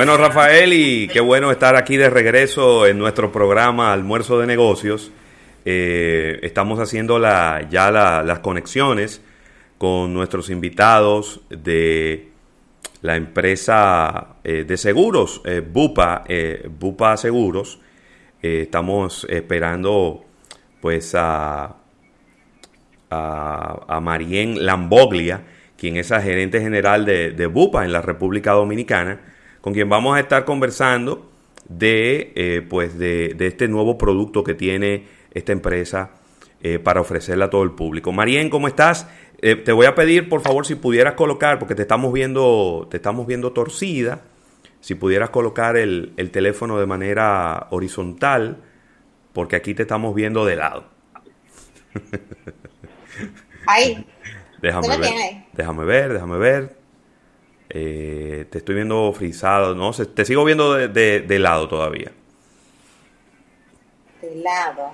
Bueno, Rafael, y qué bueno estar aquí de regreso en nuestro programa Almuerzo de Negocios. Eh, estamos haciendo la, ya las conexiones con nuestros invitados de la empresa eh, de seguros, eh, Bupa, Bupa Seguros. estamos esperando pues a, a, Marien Lamboglia, quien es la gerente general de Bupa en la República Dominicana con quien vamos a estar conversando de, eh, pues de, este nuevo producto que tiene esta empresa eh, para ofrecerle a todo el público. Marien, ¿cómo estás? Eh, te voy a pedir, por favor, si pudieras colocar, porque te estamos viendo, te estamos viendo torcida, si pudieras colocar el, teléfono de manera horizontal, porque aquí te estamos viendo de lado. Ahí. déjame ver, déjame ver, déjame ver. Eh, te estoy viendo frisado, ¿no? Te sigo viendo de, lado todavía. De lado.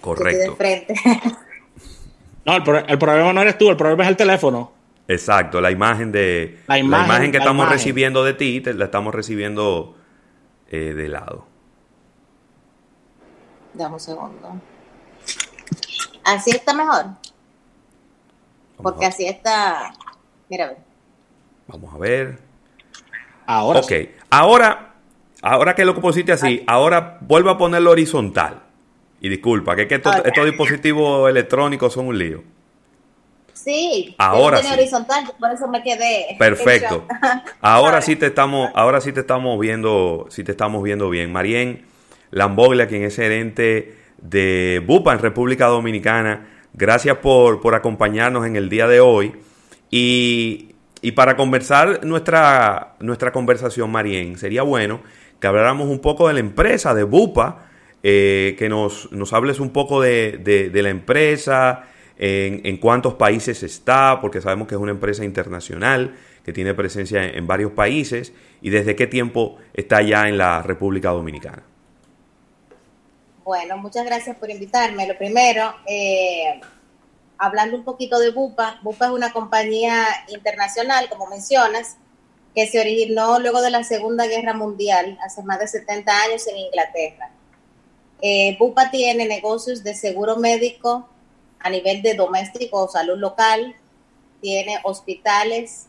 Correcto. De frente. no, el, problema no eres tú, el problema es el teléfono. Exacto, la imagen de la imagen, que estamos recibiendo de ti, la estamos recibiendo eh, de lado. Dame un segundo. Así está mejor. Porque así está. Mira, Vamos a ver. Ahora. Ok. Ahora, ahora que lo pusiste así, ahora vuelvo a ponerlo horizontal. Y disculpa, que, que estos, dispositivos electrónicos son un lío. Sí, ahora sí. horizontal, por eso me quedé. Perfecto. Ahora sí te estamos, ahora sí te estamos viendo, sí te estamos viendo bien. Marien Lamboglia, quien es gerente de Bupa en República Dominicana, gracias por, por acompañarnos en el día de hoy. Y y para conversar nuestra, nuestra conversación, Marien, sería bueno que habláramos un poco de la empresa, de Bupa, eh, que nos, nos hables un poco de, la empresa, en, cuántos países está, porque sabemos que es una empresa internacional, que tiene presencia en, varios países, y desde qué tiempo está ya en la República Dominicana. Bueno, muchas gracias por invitarme. Lo primero, eh, hablando un poquito de Bupa, Bupa es una compañía internacional, como mencionas, que se originó luego de la Segunda Guerra Mundial, hace más de 70 años en Inglaterra. Eh, Bupa tiene negocios de seguro médico a nivel de doméstico o salud local, tiene hospitales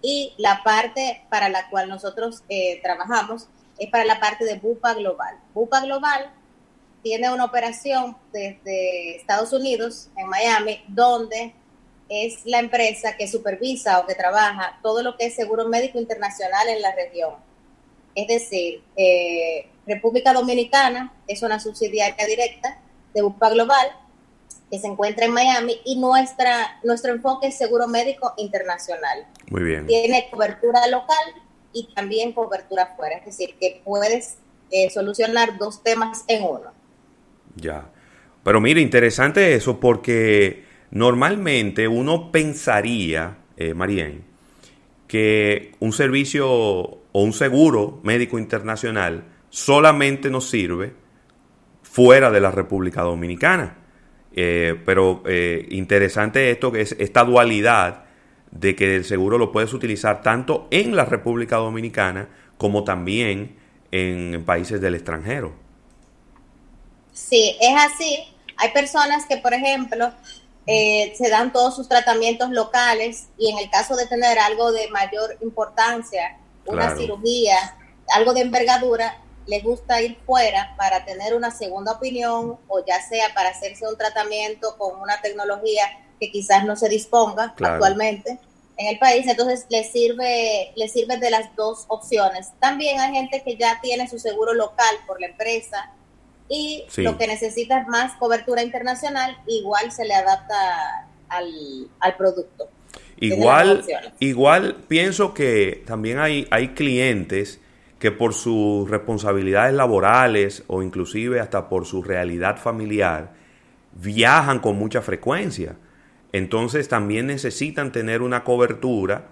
y la parte para la cual nosotros eh, trabajamos es para la parte de Bupa Global. Bupa Global tiene una operación desde Estados Unidos, en Miami, donde es la empresa que supervisa o que trabaja todo lo que es seguro médico internacional en la región. Es decir, eh, República Dominicana es una subsidiaria directa de Bupa Global que se encuentra en Miami y nuestra, nuestro enfoque es seguro médico internacional. Muy bien. Tiene cobertura local y también cobertura fuera, es decir, que puedes eh, solucionar dos temas en uno. Ya. Pero mire, interesante eso porque normalmente uno pensaría, eh, Marien, que un servicio o un seguro médico internacional solamente nos sirve fuera de la República Dominicana. Eh, pero eh, interesante esto que es esta dualidad de que el seguro lo puedes utilizar tanto en la República Dominicana como también en países del extranjero. Sí, es así. Hay personas que, por ejemplo, eh, se dan todos sus tratamientos locales y en el caso de tener algo de mayor importancia, una cirugía, algo de envergadura, les gusta ir fuera para tener una segunda opinión o ya sea para hacerse un tratamiento con una tecnología que quizás no se disponga actualmente en el país, entonces les sirve, les sirve de las dos opciones. También hay gente que ya tiene su seguro local por la empresa y lo que necesita es más cobertura internacional, igual se le adapta al, producto. Igual, igual pienso que también hay, hay clientes que por sus responsabilidades laborales o inclusive hasta por su realidad familiar viajan con mucha frecuencia. Entonces también necesitan tener una cobertura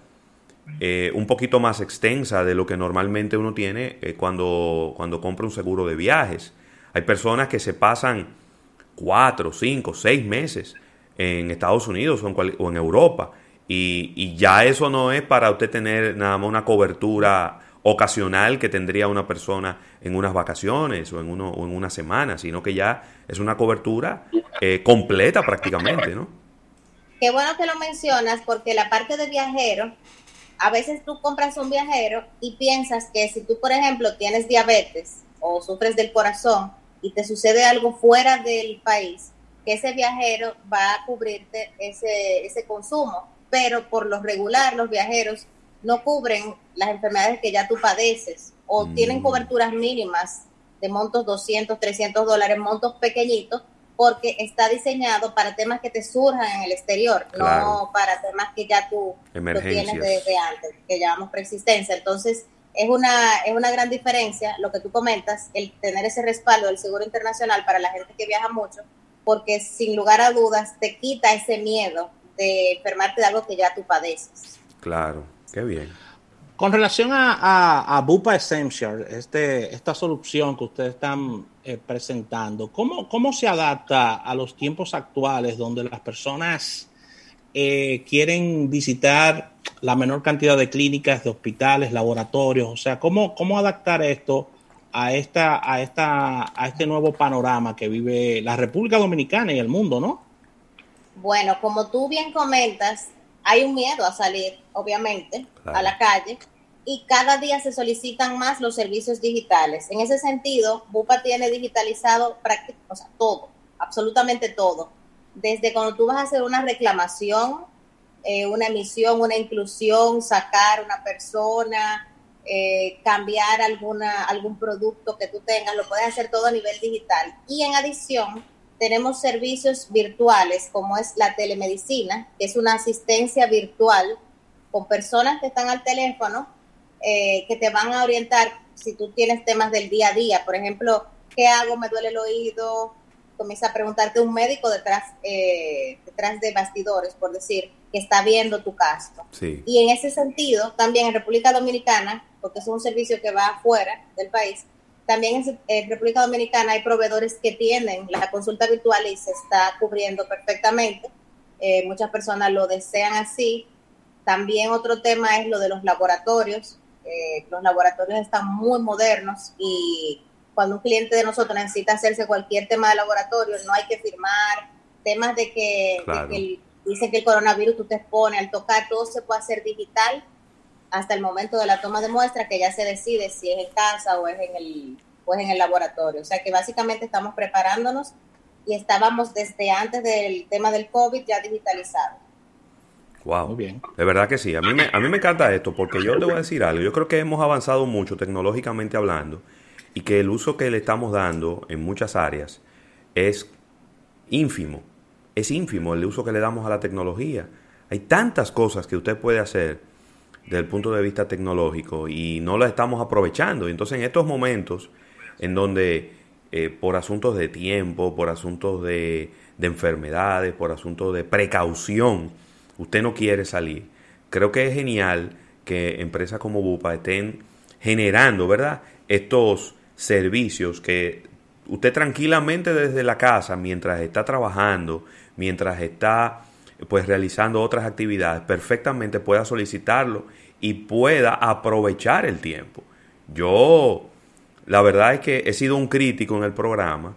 eh, un poquito más extensa de lo que normalmente uno tiene eh, cuando, cuando compra un seguro de viajes. Hay personas que se pasan cuatro, cinco, seis meses en Estados Unidos o en, Europa. Y, ya eso no es para usted tener nada más una cobertura ocasional que tendría una persona en unas vacaciones o en, uno, o en una semana, sino que ya es una cobertura eh, completa prácticamente, ¿no? Qué bueno que lo mencionas porque la parte de viajero, a veces tú compras un viajero y piensas que si tú, por ejemplo, tienes diabetes o sufres del corazón y te sucede algo fuera del país, que ese viajero va a cubrirte ese, ese consumo. Pero por lo regular, los viajeros no cubren las enfermedades que ya tú padeces o mm. tienen coberturas mínimas de montos 200, 300 dólares, montos pequeñitos, porque está diseñado para temas que te surjan en el exterior, no para temas que ya tú tienes desde antes, que llamamos preexistencia. Entonces, es una, es una gran diferencia lo que tú comentas, el tener ese respaldo del seguro internacional para la gente que viaja mucho, porque sin lugar a dudas te quita ese miedo de enfermarte de algo que ya tú padeces. Claro, qué bien. Con relación a, a, Bupa Essential, este, esta solución que ustedes están eh, presentando, ¿cómo, ¿cómo se adapta a los tiempos actuales donde las personas eh, quieren visitar la menor cantidad de clínicas, de hospitales, laboratorios? O sea, ¿cómo, cómo adaptar esto a, esta, a, esta, a este nuevo panorama que vive la República Dominicana y el mundo, ¿no? Bueno, como tú bien comentas, hay un miedo a salir, obviamente, a la calle y cada día se solicitan más los servicios digitales. En ese sentido, Bupa tiene digitalizado prácticamente, o sea, todo, absolutamente todo. Desde cuando tú vas a hacer una reclamación, eh, una emisión, una inclusión, sacar una persona, eh, cambiar alguna, algún producto que tú tengas, lo puedes hacer todo a nivel digital. Y en adición, tenemos servicios virtuales como es la telemedicina, que es una asistencia virtual con personas que están al teléfono, eh, que te van a orientar si tú tienes temas del día a día. Por ejemplo, ¿qué hago? ¿Me duele el oído? Comienza a preguntarte un médico detrás, eh, detrás de bastidores, por decir, que está viendo tu caso. Y en ese sentido, también en República Dominicana, porque es un servicio que va afuera del país, también en, República Dominicana hay proveedores que tienen la consulta virtual y se está cubriendo perfectamente. Eh, muchas personas lo desean así. También otro tema es lo de los laboratorios. Eh, los laboratorios están muy modernos y cuando un cliente de nosotros necesita hacerse cualquier tema de laboratorio, no hay que firmar. Temas de que, dice que el coronavirus tú te expones al tocar, todo se puede hacer digital hasta el momento de la toma de muestra que ya se decide si es en casa o es en el, o en el laboratorio. O sea que básicamente estamos preparándonos y estábamos desde antes del tema del COVID ya digitalizados. Wow. bien. De verdad que sí. A mí, me, a mí me encanta esto porque yo te voy a decir algo. Yo creo que hemos avanzado mucho tecnológicamente hablando y que el uso que le estamos dando en muchas áreas es ínfimo. Es ínfimo el uso que le damos a la tecnología. Hay tantas cosas que usted puede hacer desde el punto de vista tecnológico y no la estamos aprovechando. Entonces en estos momentos en donde eh, por asuntos de tiempo, por asuntos de, de enfermedades, por asuntos de precaución, usted no quiere salir, creo que es genial que empresas como Bupa estén generando, ¿verdad? Estos servicios que usted tranquilamente desde la casa, mientras está trabajando, mientras está pues realizando otras actividades, perfectamente pueda solicitarlo y pueda aprovechar el tiempo. Yo, la verdad es que he sido un crítico en el programa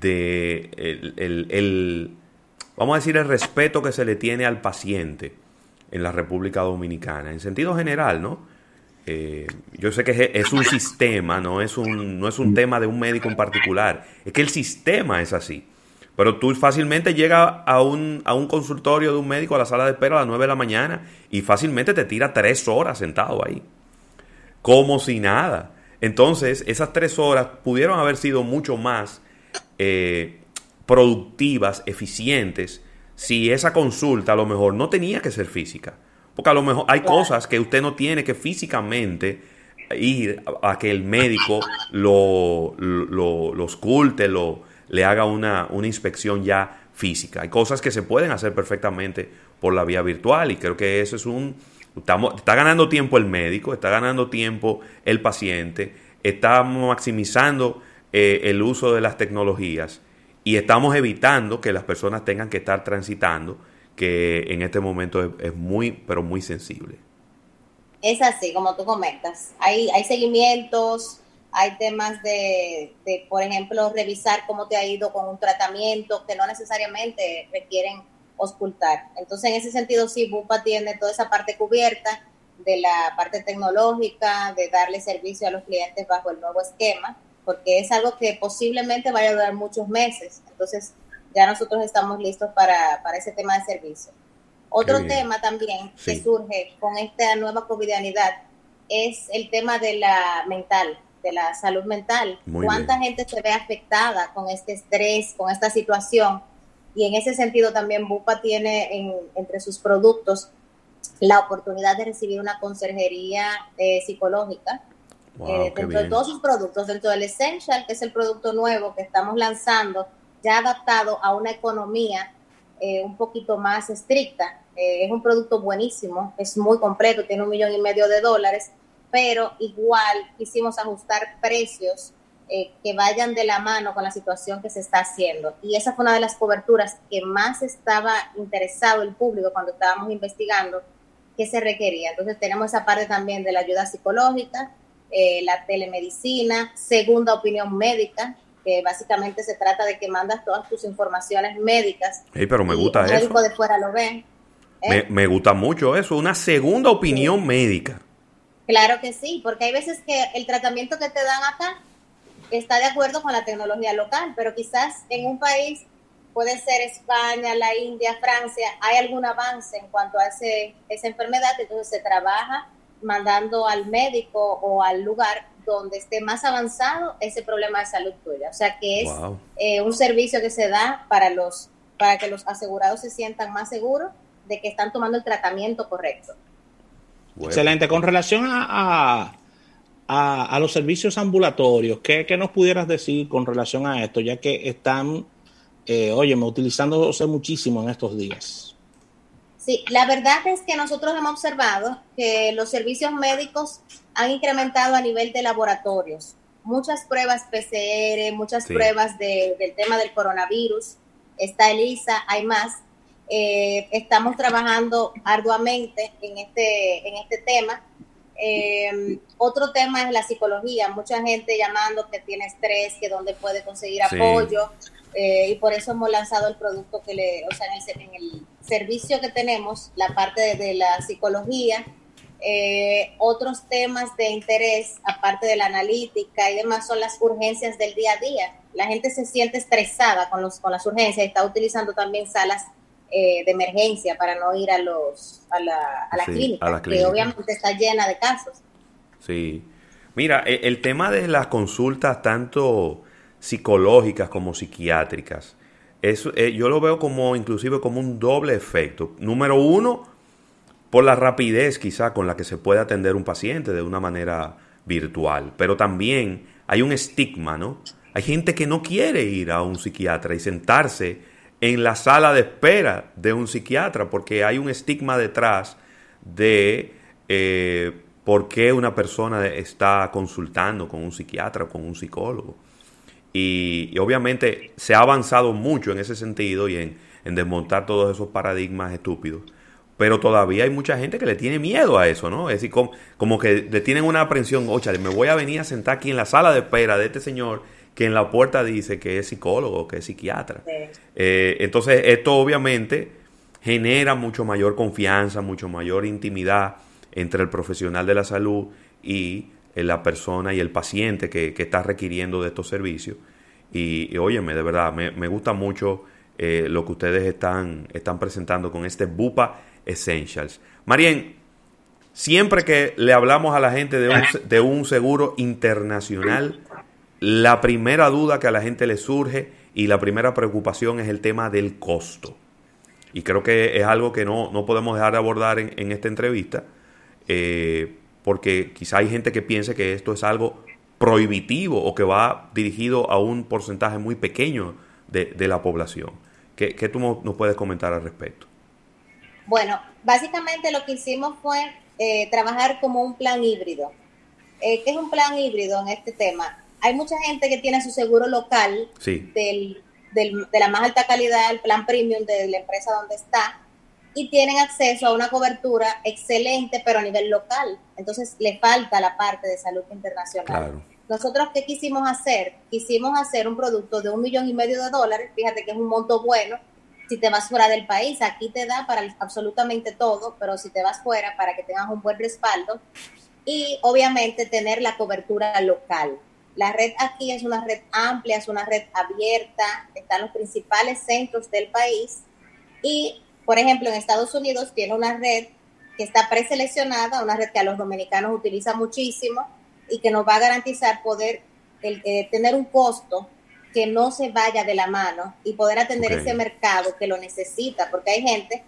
de el, vamos a decir, el respeto que se le tiene al paciente en la República Dominicana, en sentido general, ¿no? Eh, yo sé que es, un sistema, no es un, no es un tema de un médico en particular, es que el sistema es así. Pero tú fácilmente llegas a un, a un consultorio de un médico a la sala de espera a las 9 de la mañana y fácilmente te tira tres horas sentado ahí. Como si nada. Entonces, esas tres horas pudieron haber sido mucho más eh, productivas, eficientes, si esa consulta a lo mejor no tenía que ser física. Porque a lo mejor hay cosas que usted no tiene que físicamente ir a, que el médico lo, lo, lo esculte, lo, le haga una, una inspección ya física. Hay cosas que se pueden hacer perfectamente por la vía virtual y creo que eso es un... Estamos, está ganando tiempo el médico, está ganando tiempo el paciente, estamos maximizando eh, el uso de las tecnologías y estamos evitando que las personas tengan que estar transitando, que en este momento es, muy, pero muy sensible. Es así, como tú comentas. Hay, hay seguimientos, hay temas de, de, por ejemplo, revisar cómo te ha ido con un tratamiento que no necesariamente requieren ocultar. Entonces, en ese sentido, sí, Bupa tiene toda esa parte cubierta de la parte tecnológica, de darle servicio a los clientes bajo el nuevo esquema, porque es algo que posiblemente vaya a durar muchos meses. Entonces, ya nosotros estamos listos para, para ese tema de servicio. Otro tema también que surge con esta nueva covidianidad es el tema de la mental, de la salud mental. ¿Cuánta gente se ve afectada con este estrés, con esta situación? Y en ese sentido también Bupa tiene entre sus productos la oportunidad de recibir una conserjería eh, psicológica. Eh, dentro de todos sus productos, dentro del Essential, que es el producto nuevo que estamos lanzando, ya adaptado a una economía eh, un poquito más estricta. es un producto buenísimo, es muy completo, tiene un millón y medio de dólares, pero igual quisimos ajustar precios eh, que vayan de la mano con la situación que se está haciendo. Y esa fue una de las coberturas que más estaba interesado el público cuando estábamos investigando que se requería. Entonces tenemos esa parte también de la ayuda psicológica, eh, la telemedicina, segunda opinión médica, que básicamente se trata de que mandas todas tus informaciones médicas. pero me gusta eso. médico de fuera lo ve. ¿eh? Me, me, gusta mucho eso, una segunda opinión médica. Claro que sí, porque hay veces que el tratamiento que te dan acá está de acuerdo con la tecnología local, pero quizás en un país, puede ser España, la India, Francia, hay algún avance en cuanto a ese, esa enfermedad, entonces se trabaja mandando al médico o al lugar donde esté más avanzado ese problema de salud tuya. O sea que es eh, un servicio que se da para los para que los asegurados se sientan más seguros de que están tomando el tratamiento correcto. Excelente. Con relación a, a, los servicios ambulatorios, ¿qué, nos pudieras decir con relación a esto, ya que están, eh, óyeme, utilizándose muchísimo en estos días? Sí, la verdad es que nosotros hemos observado que los servicios médicos han incrementado a nivel de laboratorios. Muchas pruebas PCR, muchas pruebas del tema del coronavirus. Está ELISA, hay más. Eh, estamos trabajando arduamente en este, en este tema eh, otro tema es la psicología. Mucha gente llamando que tiene estrés, que dónde puede conseguir apoyo. Eh, y por eso hemos lanzado el producto que le, o sea, en el, servicio que tenemos, la parte de, la psicología, eh, otros temas de interés, aparte de la analítica y demás, son las urgencias del día a día. La gente se siente estresada con, los, con las urgencias y está utilizando también salas eh, de emergencia para no ir a los a la, a la, clínica, que obviamente está llena de casos. Sí. Mira, e, el, tema de las consultas tanto psicológicas como psiquiátricas, eso, eh, yo lo veo como inclusive como un doble efecto. Número uno, por la rapidez quizá con la que se puede atender un paciente de una manera virtual, pero también hay un estigma, ¿no? Hay gente que no quiere ir a un psiquiatra y sentarse en la sala de espera de un psiquiatra, porque hay un estigma detrás de eh, por qué una persona está consultando con un psiquiatra o con un psicólogo. Y, obviamente se ha avanzado mucho en ese sentido y en, desmontar todos esos paradigmas estúpidos. Pero todavía hay mucha gente que le tiene miedo a eso, ¿no? Es decir, como, como que le tienen una aprensión, oye, me voy a venir a sentar aquí en la sala de espera de este señor que en la puerta dice que es psicólogo, que es psiquiatra. Eh, entonces, esto obviamente genera mucho mayor confianza, mucho mayor intimidad entre el profesional de la salud y la persona y el paciente que, está requiriendo de estos servicios. Y, óyeme, de verdad, me, gusta mucho eh, lo que ustedes están, están presentando con este Bupa Essentials. Marien, siempre que le hablamos a la gente de un, de un seguro internacional, la primera duda que a la gente le surge y la primera preocupación es el tema del costo. Y creo que es algo que no, podemos dejar de abordar en, esta entrevista, eh, porque quizá hay gente que piense que esto es algo prohibitivo o que va dirigido a un porcentaje muy pequeño de, la población. ¿Qué, tú nos puedes comentar al respecto? Bueno, básicamente lo que hicimos fue eh, trabajar como un plan híbrido. Eh, ¿Qué es un plan híbrido en este tema? hay mucha gente que tiene su seguro local del, de la más alta calidad, el plan premium de la empresa donde está, y tienen acceso a una cobertura excelente, pero a nivel local. Entonces le falta la parte de salud internacional. Nosotros, ¿qué quisimos hacer? Quisimos hacer un producto de un millón y medio de dólares, fíjate que es un monto bueno, si te vas fuera del país, aquí te da para absolutamente todo, pero si te vas fuera, para que tengas un buen respaldo y obviamente tener la cobertura local. La red aquí es una red amplia, es una red abierta, están los principales centros del país y, por ejemplo, en Estados Unidos tiene una red que está preseleccionada, una red que a los dominicanos utiliza muchísimo y que nos va a garantizar poder eh, tener un costo que no se vaya de la mano y poder atender ese mercado que lo necesita, porque hay gente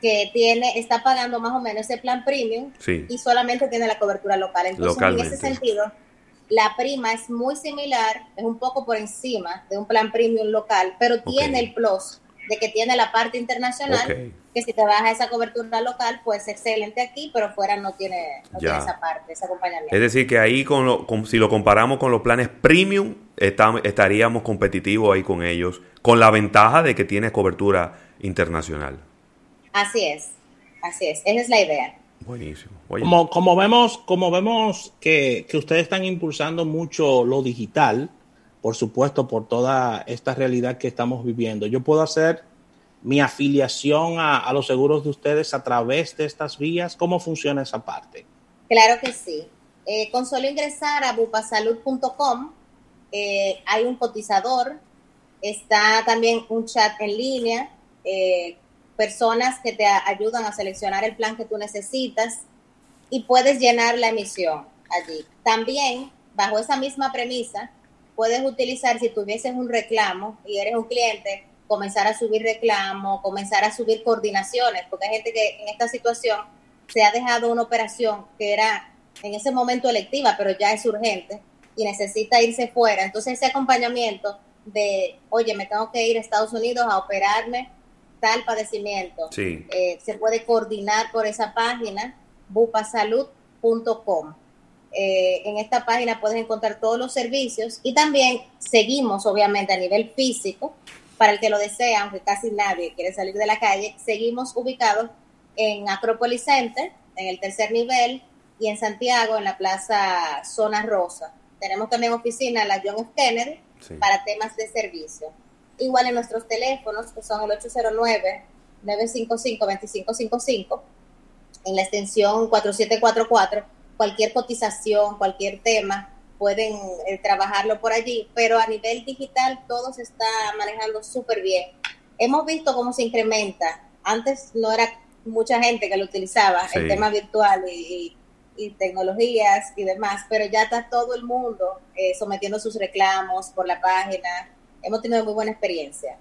que tiene está pagando más o menos ese plan premium y solamente tiene la cobertura local. Entonces, en ese sentido, la prima es muy similar, es un poco por encima de un plan premium local, pero tiene el plus de que tiene la parte internacional, que si te vas a esa cobertura local, pues excelente aquí, pero fuera no tiene, esa parte, ese acompañamiento. Es decir, que ahí con, lo, si lo comparamos con los planes premium, estaríamos competitivos ahí con ellos, con la ventaja de que tiene cobertura internacional. Así es, así es, esa es la idea. Buenísimo. Como, como vemos, como vemos que, que ustedes están impulsando mucho lo digital, por supuesto, por toda esta realidad que estamos viviendo. Yo puedo hacer mi afiliación a, los seguros de ustedes a través de estas vías. ¿Cómo funciona esa parte? Claro que sí. Eh, con solo ingresar a bupasalud.com eh, hay un cotizador, está también un chat en línea, eh, personas que te ayudan a seleccionar el plan que tú necesitas y puedes llenar la emisión allí. También, bajo esa misma premisa, puedes utilizar si tuvieses un reclamo y eres un cliente, comenzar a subir reclamo, comenzar a subir coordinaciones, porque hay gente que en esta situación se ha dejado una operación que era en ese momento electiva, pero ya es urgente y necesita irse fuera. Entonces ese acompañamiento de, oye, me tengo que ir a Estados Unidos a operarme tal padecimiento, eh, se puede coordinar por esa página, bupasalud.com. Eh, en esta página puedes encontrar todos los servicios y también seguimos, obviamente, a nivel físico, para el que lo desea, aunque casi nadie quiere salir de la calle, seguimos ubicados en Acropolis Center, en el tercer nivel, y en Santiago, en la Plaza Zona Rosa. Tenemos también oficina en la John F. Kennedy para temas de servicio. Igual en nuestros teléfonos, que son el 809-955-2555, en la extensión 4744 cualquier cotización, cualquier tema, pueden eh, trabajarlo por allí, pero a nivel digital todo se está manejando súper bien. Hemos visto cómo se incrementa. Antes no era mucha gente que lo utilizaba, el tema virtual y, tecnologías y demás, pero ya está todo el mundo eh, sometiendo sus reclamos por la página. Hemos tenido muy buena experiencia.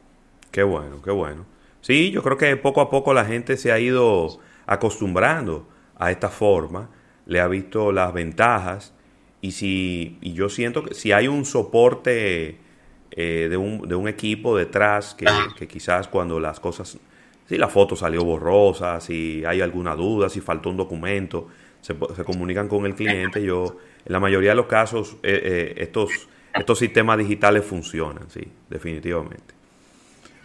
Qué bueno, qué bueno. Sí, yo creo que poco a poco la gente se ha ido acostumbrando a esta forma le ha visto las ventajas y si y yo siento que si hay un soporte eh, de, un, de, un, equipo detrás que, quizás cuando las cosas si la foto salió borrosa si hay alguna duda si faltó un documento se, se comunican con el cliente yo en la mayoría de los casos eh, eh, estos estos sistemas digitales funcionan sí definitivamente.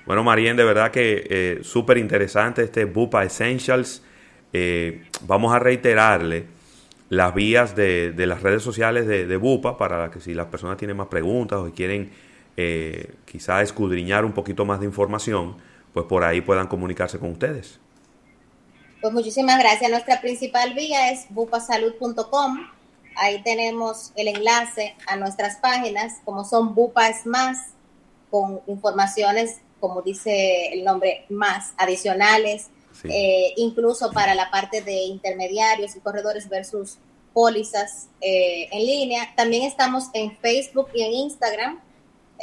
Bueno Marien de verdad que súper interesante este Bupa Essentials. Vamos a reiterarle las vías de, de las redes sociales de, de, Bupa para que si las personas tienen más preguntas o quieren eh, quizá escudriñar un poquito más de información, pues por ahí puedan comunicarse con ustedes. Pues muchísimas gracias. Nuestra principal vía es bupasalud.com. Ahí tenemos el enlace a nuestras páginas, como son Bupa es más, con informaciones, como dice el nombre, más adicionales eh, incluso para la parte de intermediarios y corredores versus pólizas eh, en línea. También estamos en Facebook y en Instagram.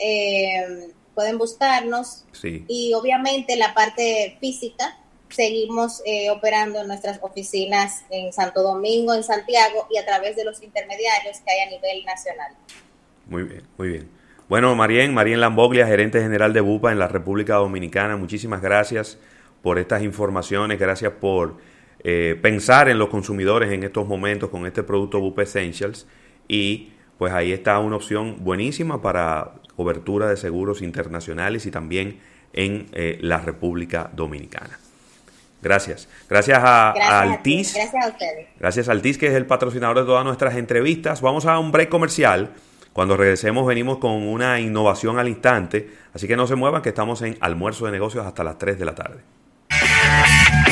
Eh, pueden buscarnos. Y obviamente la parte física, seguimos operando en nuestras oficinas en Santo Domingo, en Santiago y a través de los intermediarios que hay a nivel nacional. Muy bien, muy bien. Bueno, Marien, Marien Lamboglia, gerente general de BUPA en la República Dominicana, muchísimas gracias por estas informaciones, gracias por eh, pensar en los consumidores en estos momentos con este producto Bup Essentials y pues ahí está una opción buenísima para cobertura de seguros internacionales y también en eh, la República Dominicana. Gracias. Gracias a, Gracias a gracias a ustedes. Gracias a Altiz, que es el patrocinador de todas nuestras entrevistas. Vamos a un break comercial. Cuando regresemos venimos con una innovación al instante. Así que no se muevan, que estamos en almuerzo de negocios hasta las 3 de la tarde. Thank you.